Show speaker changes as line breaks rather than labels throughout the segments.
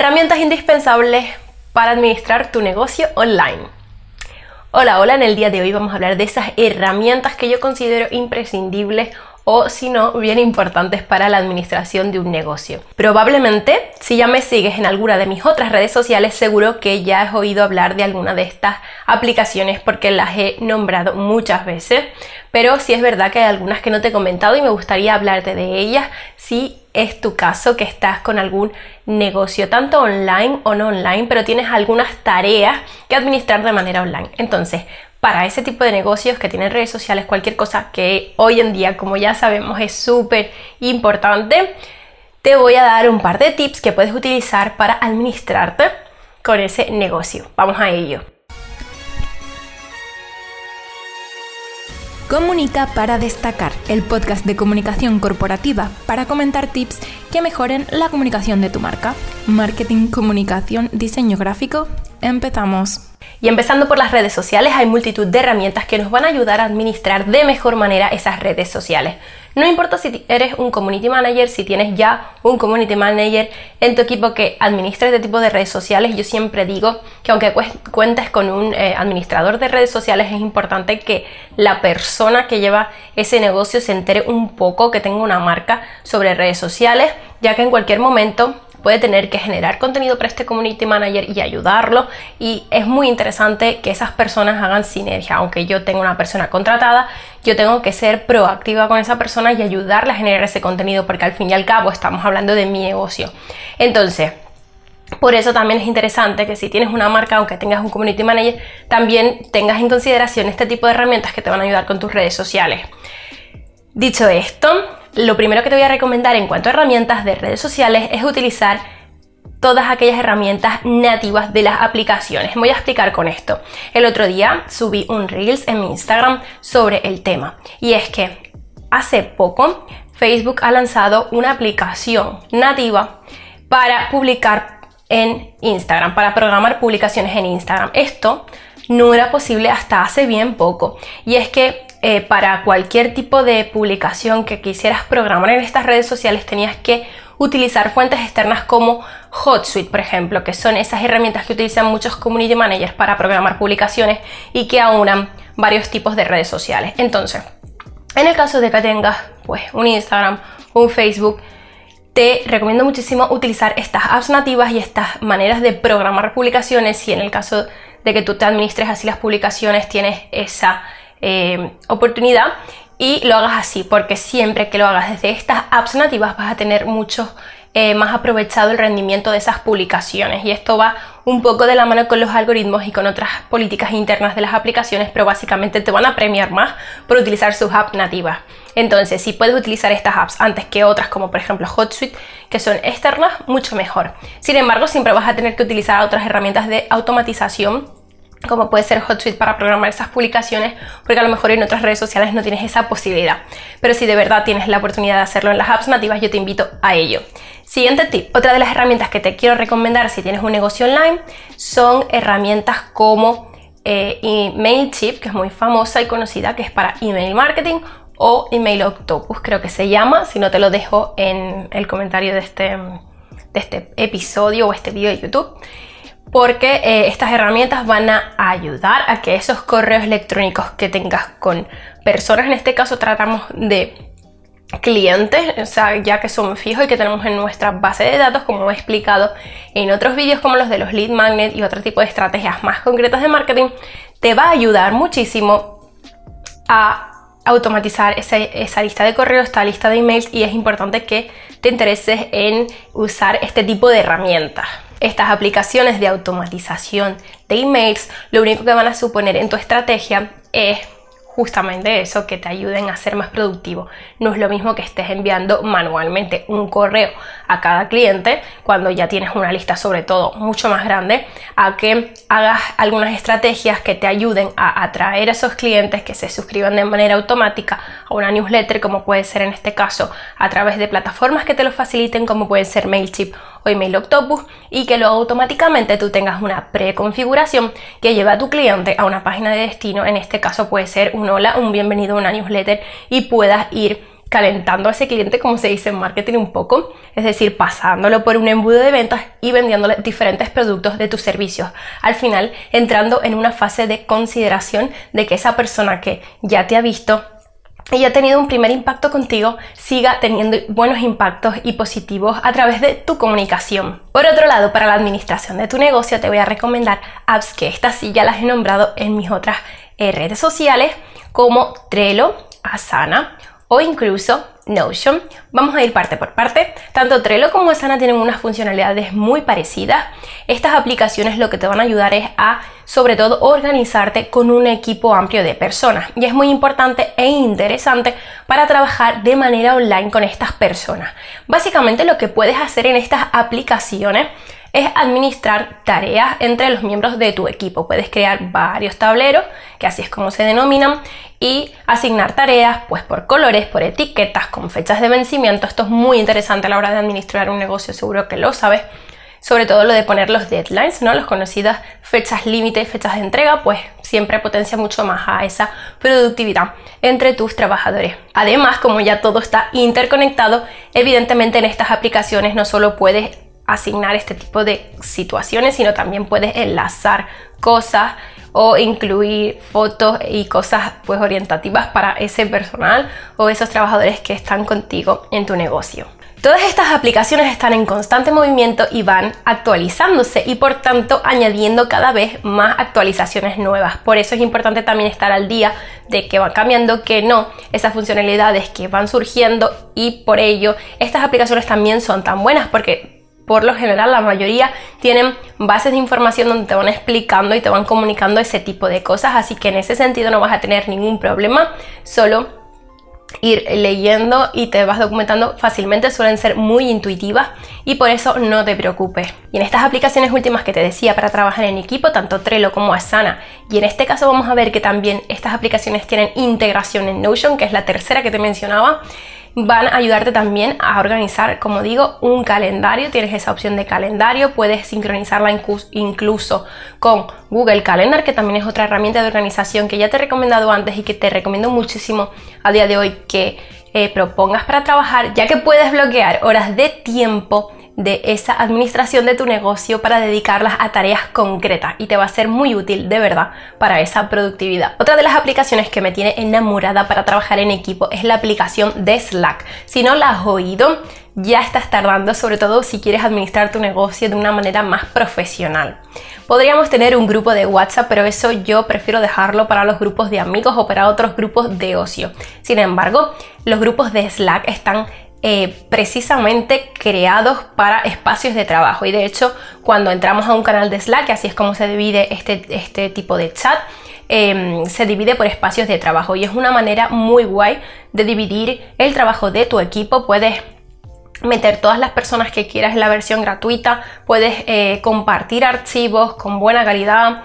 Herramientas indispensables para administrar tu negocio online. Hola, hola, en el día de hoy vamos a hablar de esas herramientas que yo considero imprescindibles o si no, bien importantes para la administración de un negocio. Probablemente, si ya me sigues en alguna de mis otras redes sociales, seguro que ya has oído hablar de alguna de estas aplicaciones porque las he nombrado muchas veces, pero sí es verdad que hay algunas que no te he comentado y me gustaría hablarte de ellas si es tu caso que estás con algún negocio, tanto online o no online, pero tienes algunas tareas que administrar de manera online. Entonces, para ese tipo de negocios que tienen redes sociales, cualquier cosa que hoy en día, como ya sabemos, es súper importante, te voy a dar un par de tips que puedes utilizar para administrarte con ese negocio. Vamos a ello.
Comunica para destacar, el podcast de comunicación corporativa para comentar tips que mejoren la comunicación de tu marca. Marketing, comunicación, diseño gráfico. Empezamos.
Y empezando por las redes sociales, hay multitud de herramientas que nos van a ayudar a administrar de mejor manera esas redes sociales. No importa si eres un community manager, si tienes ya un community manager en tu equipo que administra este tipo de redes sociales, yo siempre digo que aunque cuentes con un eh, administrador de redes sociales, es importante que la persona que lleva ese negocio se entere un poco, que tenga una marca sobre redes sociales, ya que en cualquier momento puede tener que generar contenido para este community manager y ayudarlo. Y es muy interesante que esas personas hagan sinergia. Aunque yo tenga una persona contratada yo tengo que ser proactiva con esa persona y ayudarle a generar ese contenido porque al fin y al cabo estamos hablando de mi negocio. Entonces por eso también es interesante que si tienes una marca, aunque tengas un community manager, también tengas en consideración este tipo de herramientas que te van a ayudar con tus redes sociales. Dicho esto, lo primero que te voy a recomendar en cuanto a herramientas de redes sociales es utilizar todas aquellas herramientas nativas de las aplicaciones. voy a explicar con esto. El otro día subí un Reels en mi Instagram sobre el tema y es que hace poco Facebook ha lanzado una aplicación nativa para publicar en Instagram, para programar publicaciones en Instagram. Esto no era posible hasta hace bien poco y es que eh, para cualquier tipo de publicación que quisieras programar en estas redes sociales tenías que utilizar fuentes externas como HotSuite, por ejemplo, que son esas herramientas que utilizan muchos community managers para programar publicaciones y que aunan varios tipos de redes sociales. Entonces, en el caso de que tengas pues, un Instagram, un Facebook, te recomiendo muchísimo utilizar estas apps nativas y estas maneras de programar publicaciones y en el caso de que tú te administres así las publicaciones tienes esa eh, oportunidad y lo hagas así, porque siempre que lo hagas desde estas apps nativas vas a tener mucho eh, más aprovechado el rendimiento de esas publicaciones. Y esto va un poco de la mano con los algoritmos y con otras políticas internas de las aplicaciones, pero básicamente te van a premiar más por utilizar sus apps nativas. Entonces, si puedes utilizar estas apps antes que otras, como por ejemplo HotSuite, que son externas, mucho mejor. Sin embargo, siempre vas a tener que utilizar otras herramientas de automatización como puede ser HotSuite para programar esas publicaciones, porque a lo mejor en otras redes sociales no tienes esa posibilidad. Pero si de verdad tienes la oportunidad de hacerlo en las apps nativas, yo te invito a ello. Siguiente tip, otra de las herramientas que te quiero recomendar si tienes un negocio online son herramientas como eh, MailChimp, que es muy famosa y conocida, que es para email marketing, o Email Octopus, creo que se llama, si no te lo dejo en el comentario de este, de este episodio o este video de YouTube porque eh, estas herramientas van a ayudar a que esos correos electrónicos que tengas con personas, en este caso tratamos de clientes, o sea, ya que son fijos y que tenemos en nuestra base de datos, como he explicado en otros vídeos como los de los lead magnet y otro tipo de estrategias más concretas de marketing, te va a ayudar muchísimo a automatizar esa lista de correos, esta lista de emails y es importante que te intereses en usar este tipo de herramientas. Estas aplicaciones de automatización de emails lo único que van a suponer en tu estrategia es justamente eso, que te ayuden a ser más productivo. No es lo mismo que estés enviando manualmente un correo a cada cliente cuando ya tienes una lista sobre todo mucho más grande, a que hagas algunas estrategias que te ayuden a atraer a esos clientes que se suscriban de manera automática a una newsletter, como puede ser en este caso a través de plataformas que te lo faciliten, como pueden ser Mailchimp o Email Octopus, y que luego automáticamente tú tengas una preconfiguración que lleve a tu cliente a una página de destino, en este caso puede ser un hola, un bienvenido una newsletter y puedas ir calentando a ese cliente, como se dice en marketing un poco, es decir, pasándolo por un embudo de ventas y vendiéndole diferentes productos de tus servicios. Al final, entrando en una fase de consideración de que esa persona que ya te ha visto, y ha tenido un primer impacto contigo, siga teniendo buenos impactos y positivos a través de tu comunicación. Por otro lado, para la administración de tu negocio te voy a recomendar apps que estas sí ya las he nombrado en mis otras eh, redes sociales como Trello, Asana o incluso Notion. Vamos a ir parte por parte. Tanto Trello como Asana tienen unas funcionalidades muy parecidas. Estas aplicaciones lo que te van a ayudar es a, sobre todo, organizarte con un equipo amplio de personas. Y es muy importante e interesante para trabajar de manera online con estas personas. Básicamente lo que puedes hacer en estas aplicaciones es administrar tareas entre los miembros de tu equipo. Puedes crear varios tableros, que así es como se denominan, y asignar tareas pues por colores, por etiquetas, con fechas de vencimiento. Esto es muy interesante a la hora de administrar un negocio, seguro que lo sabes. Sobre todo lo de poner los deadlines, ¿no? Las conocidas fechas límite, fechas de entrega, pues siempre potencia mucho más a esa productividad entre tus trabajadores. Además, como ya todo está interconectado, evidentemente en estas aplicaciones no solo puedes asignar este tipo de situaciones, sino también puedes enlazar cosas o incluir fotos y cosas pues orientativas para ese personal o esos trabajadores que están contigo en tu negocio. Todas estas aplicaciones están en constante movimiento y van actualizándose y por tanto añadiendo cada vez más actualizaciones nuevas. Por eso es importante también estar al día de que van cambiando, que no, esas funcionalidades que van surgiendo y por ello estas aplicaciones también son tan buenas porque por lo general la mayoría tienen bases de información donde te van explicando y te van comunicando ese tipo de cosas, así que en ese sentido no vas a tener ningún problema, solo ir leyendo y te vas documentando fácilmente, suelen ser muy intuitivas y por eso no te preocupes. Y en estas aplicaciones últimas que te decía para trabajar en equipo, tanto Trello como Asana, y en este caso vamos a ver que también estas aplicaciones tienen integración en Notion, que es la tercera que te mencionaba, van a ayudarte también a organizar, como digo, un calendario. Tienes esa opción de calendario, puedes sincronizarla incluso con Google Calendar, que también es otra herramienta de organización que ya te he recomendado antes y que te recomiendo muchísimo a día de hoy que eh, propongas para trabajar, ya que puedes bloquear horas de tiempo de esa administración de tu negocio para dedicarlas a tareas concretas y te va a ser muy útil de verdad para esa productividad. Otra de las aplicaciones que me tiene enamorada para trabajar en equipo es la aplicación de Slack. Si no la has oído, ya estás tardando, sobre todo si quieres administrar tu negocio de una manera más profesional. Podríamos tener un grupo de WhatsApp, pero eso yo prefiero dejarlo para los grupos de amigos o para otros grupos de ocio. Sin embargo, los grupos de Slack están eh, precisamente creados para espacios de trabajo. Y de hecho, cuando entramos a un canal de Slack, así es como se divide este, este tipo de chat, em, se divide por espacios de trabajo. Y es una manera muy guay de dividir el trabajo de tu equipo. Puedes meter todas las personas que quieras en la versión gratuita, puedes eh, compartir archivos con buena calidad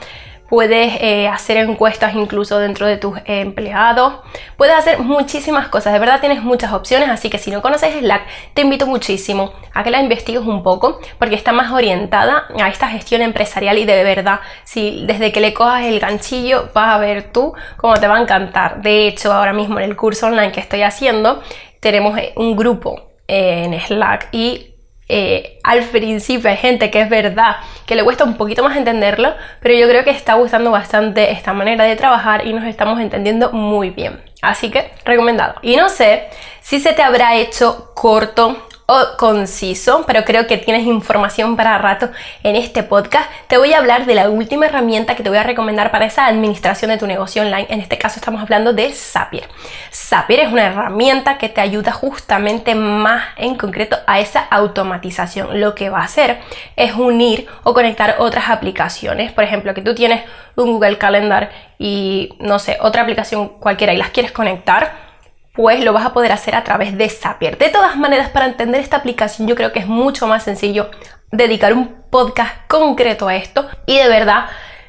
puedes eh, hacer encuestas incluso dentro de tus empleados, puedes hacer muchísimas cosas, de verdad tienes muchas opciones, así que si no conoces Slack, te invito muchísimo a que la investigues un poco, porque está más orientada a esta gestión empresarial y de verdad, si desde que le cojas el ganchillo vas a ver tú cómo te va a encantar. De hecho, ahora mismo en el curso online que estoy haciendo, tenemos un grupo eh, en Slack y eh, al principio hay gente que es verdad que le cuesta un poquito más entenderlo, pero yo creo que está gustando bastante esta manera de trabajar y nos estamos entendiendo muy bien. Así que recomendado. Y no sé si se te habrá hecho corto o conciso, pero creo que tienes información para rato en este podcast. Te voy a hablar de la última herramienta que te voy a recomendar para esa administración de tu negocio online. En este caso estamos hablando de Zapier. Zapier es una herramienta que te ayuda justamente más en concreto a esa automatización. Lo que va a hacer es unir o conectar otras aplicaciones. Por ejemplo, que tú tienes un Google Calendar y no sé, otra aplicación cualquiera y las quieres conectar pues lo vas a poder hacer a través de Zapier. De todas maneras, para entender esta aplicación yo creo que es mucho más sencillo dedicar un podcast concreto a esto y de verdad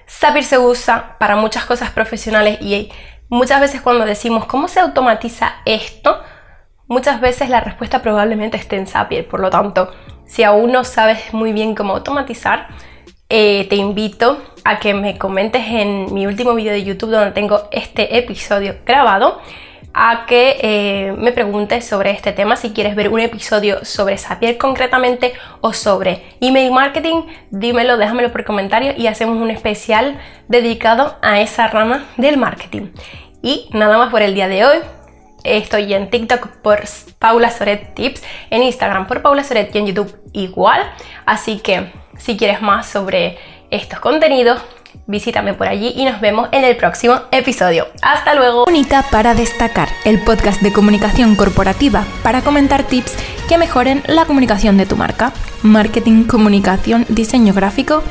Zapier se usa para muchas cosas profesionales y muchas veces cuando decimos cómo se automatiza esto, muchas veces la respuesta probablemente esté en Zapier. Por lo tanto, si aún no sabes muy bien cómo automatizar, eh, te invito a que me comentes en mi último video de YouTube donde tengo este episodio grabado a que eh, me preguntes sobre este tema. Si quieres ver un episodio sobre Zapier concretamente o sobre email marketing, dímelo, déjamelo por comentario y hacemos un especial dedicado a esa rama del marketing. Y nada más por el día de hoy. Estoy en TikTok por Paula Soret Tips, en Instagram por Paula Soret y en YouTube igual. Así que si quieres más sobre estos contenidos, visítame por allí y nos vemos en el próximo episodio. Hasta luego.
Única para destacar, el podcast de comunicación corporativa para comentar tips que mejoren la comunicación de tu marca. Marketing, comunicación, diseño gráfico